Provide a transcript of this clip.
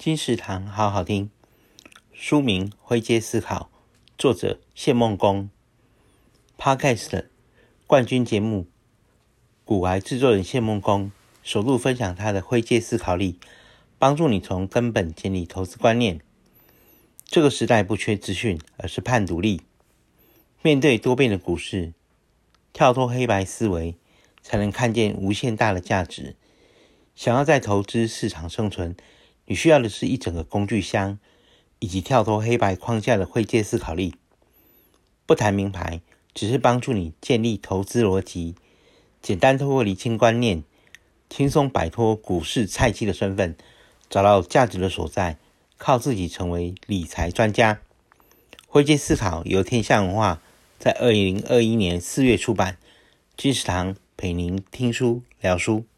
金石堂好好听，书名《灰阶思考》，作者谢孟恭，Podcast 冠军节目，股癌制作人谢孟恭首度分享他的灰阶思考力，帮助你从根本建立投资观念。这个时代不缺资讯，而是判读力。面对多变的股市，跳脱黑白思维，才能看见无限大的价值。想要在投资市场生存，你需要的是一整个工具箱，以及跳脱黑白框架的灰阶思考力。不谈名牌，只是帮助你建立投资逻辑，简单透过厘清观念，轻松摆脱股市菜鸡的身份，找到价值的所在，靠自己成为理财专家。灰阶思考由天下文化在二零二一年四月出版，金石堂陪您听书聊书。